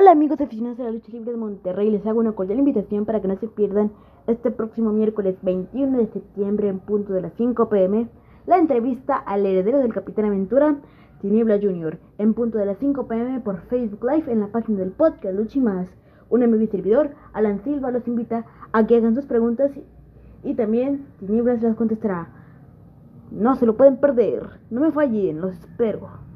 Hola amigos aficionados de la lucha libre de Monterrey, les hago una cordial invitación para que no se pierdan este próximo miércoles 21 de septiembre en punto de las 5 pm la entrevista al heredero del Capitán Aventura, Tiniebla Jr., en punto de las 5 pm por Facebook Live en la página del podcast Luchi Más. Un amigo y servidor, Alan Silva, los invita a que hagan sus preguntas y, también Tinieblas las contestará. No se lo pueden perder, no me fallen, los espero.